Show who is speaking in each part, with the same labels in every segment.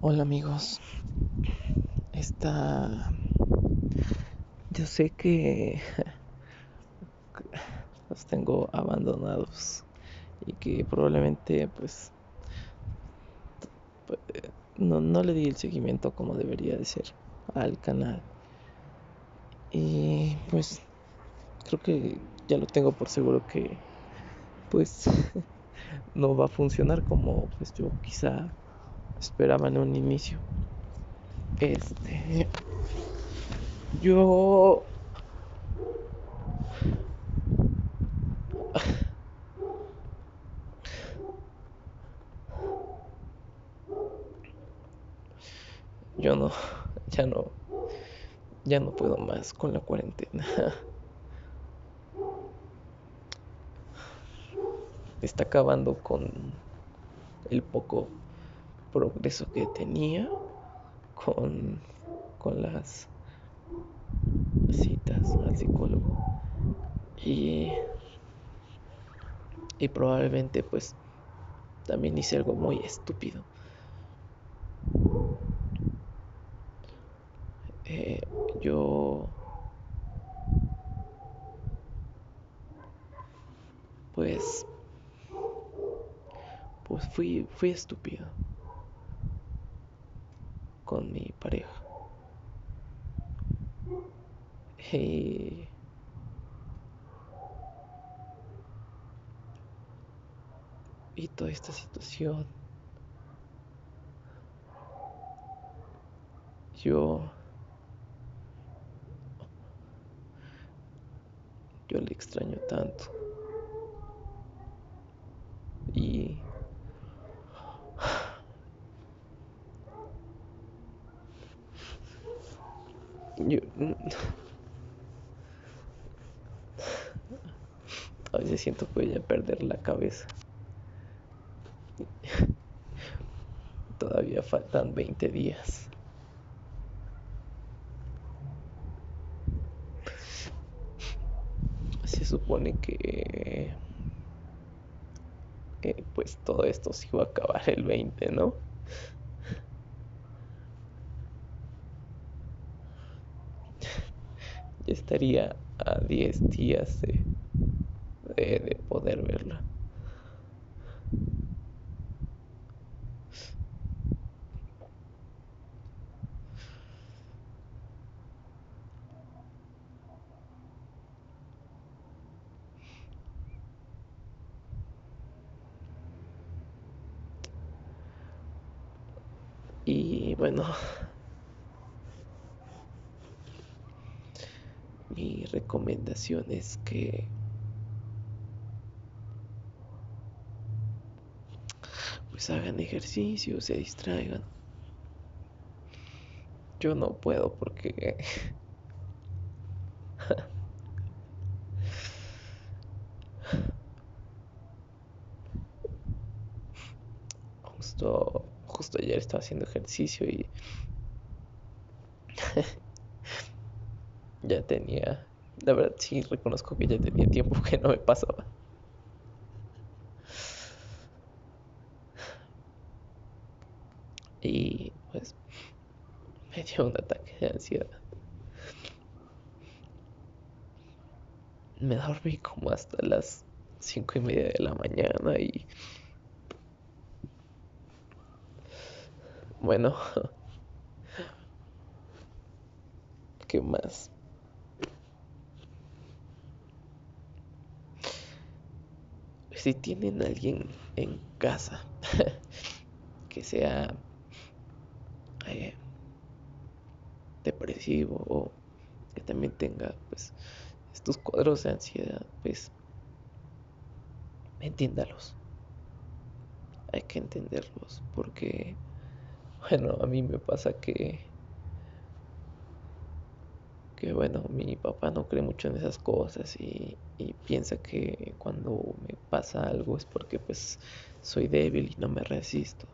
Speaker 1: Hola amigos, esta... Yo sé que los tengo abandonados y que probablemente pues no, no le di el seguimiento como debería de ser al canal. Y pues creo que ya lo tengo por seguro que pues no va a funcionar como pues yo quizá esperaba en un inicio. Este yo yo no ya no ya no puedo más con la cuarentena. Está acabando con el poco progreso que tenía con, con las citas al psicólogo. Y, y probablemente pues también hice algo muy estúpido. Eh, yo pues pues fui fui estúpido con mi pareja y toda esta situación yo yo le extraño tanto. Y yo a veces siento que voy a perder la cabeza. Todavía faltan 20 días. se supone que pues todo esto se iba a acabar el 20, ¿no? Ya estaría a 10 días de, de poder verla. Y bueno, mi recomendación es que pues hagan ejercicio, se distraigan. Yo no puedo porque justo justo ayer estaba haciendo ejercicio y ya tenía, la verdad sí reconozco que ya tenía tiempo que no me pasaba. Y pues me dio un ataque de ansiedad. Me dormí como hasta las cinco y media de la mañana y Bueno, ¿qué más? Si tienen alguien en casa que sea eh, depresivo o que también tenga pues estos cuadros de ansiedad, pues entiéndalos. Hay que entenderlos porque bueno, a mí me pasa que que bueno, mi papá no cree mucho en esas cosas y, y, piensa que cuando me pasa algo es porque pues soy débil y no me resisto.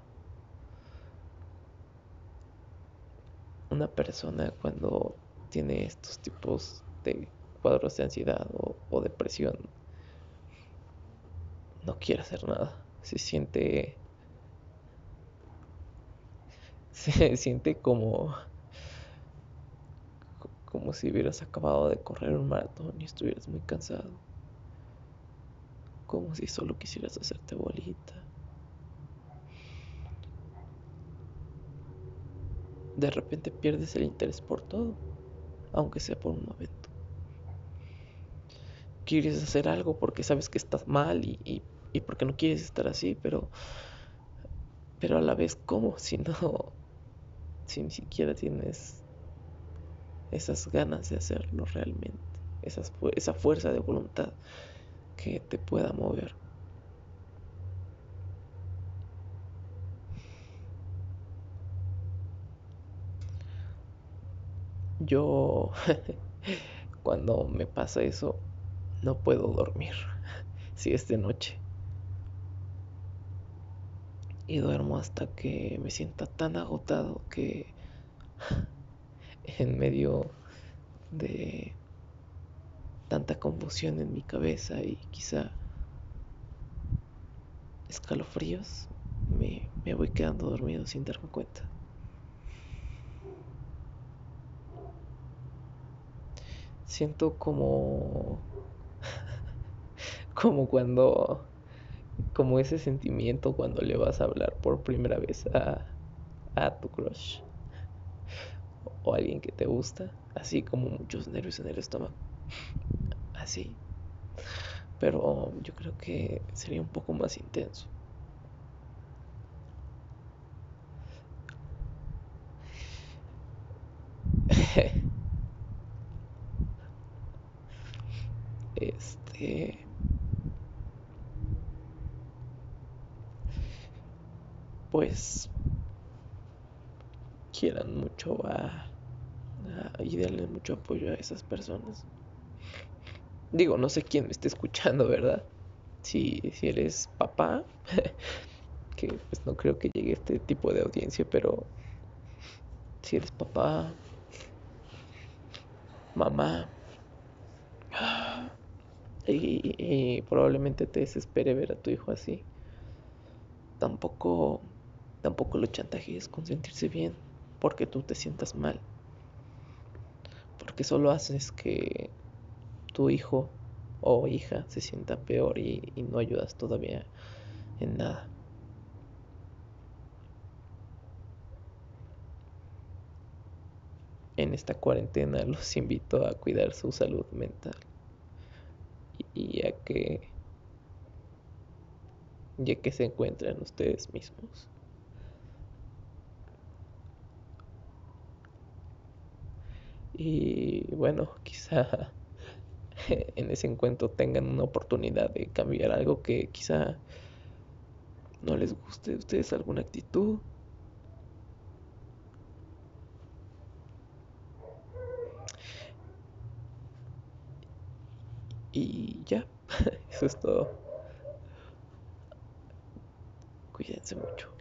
Speaker 1: Una persona cuando tiene estos tipos de cuadros de ansiedad o, depresión no quiere hacer nada, se siente se siente como como si hubieras acabado de correr un maratón y estuvieras muy cansado. Como si solo quisieras hacerte bolita. De repente pierdes el interés por todo, aunque sea por un momento. Quieres hacer algo porque sabes que estás mal y, y, porque no quieres estar así, pero, pero a la vez, ¿cómo? Si no, si ni siquiera tienes esas ganas de hacerlo realmente, esas, esa fuerza de voluntad que te pueda mover. Yo, cuando me pasa eso, no puedo dormir, si es de noche. Y duermo hasta que me sienta tan agotado que en medio de tanta confusión en mi cabeza y quizá escalofríos, me, me voy quedando dormido sin darme cuenta. Siento como como cuando como ese sentimiento cuando le vas a hablar por primera vez a, a tu crush o alguien que te gusta, así como muchos nervios en el estómago. Así. Pero yo creo que sería un poco más intenso. este pues quieran mucho a y darle mucho apoyo a esas personas. Digo, no sé quién me esté escuchando, ¿verdad? Si, si eres papá, que pues no creo que llegue este tipo de audiencia, pero si eres papá, mamá, y, y, probablemente te desespere ver a tu hijo así, tampoco, tampoco lo chantajees con sentirse bien porque tú te sientas mal. Porque solo haces que tu hijo o hija se sienta peor y, no ayudas todavía en nada. En esta cuarentena los invito a cuidar su salud mental y, que ya que se encuentran ustedes mismos. Y bueno, quizá en ese encuentro tengan una oportunidad de cambiar algo que quizá no les guste a ustedes alguna actitud. Y ya, eso es todo. Cuídense mucho.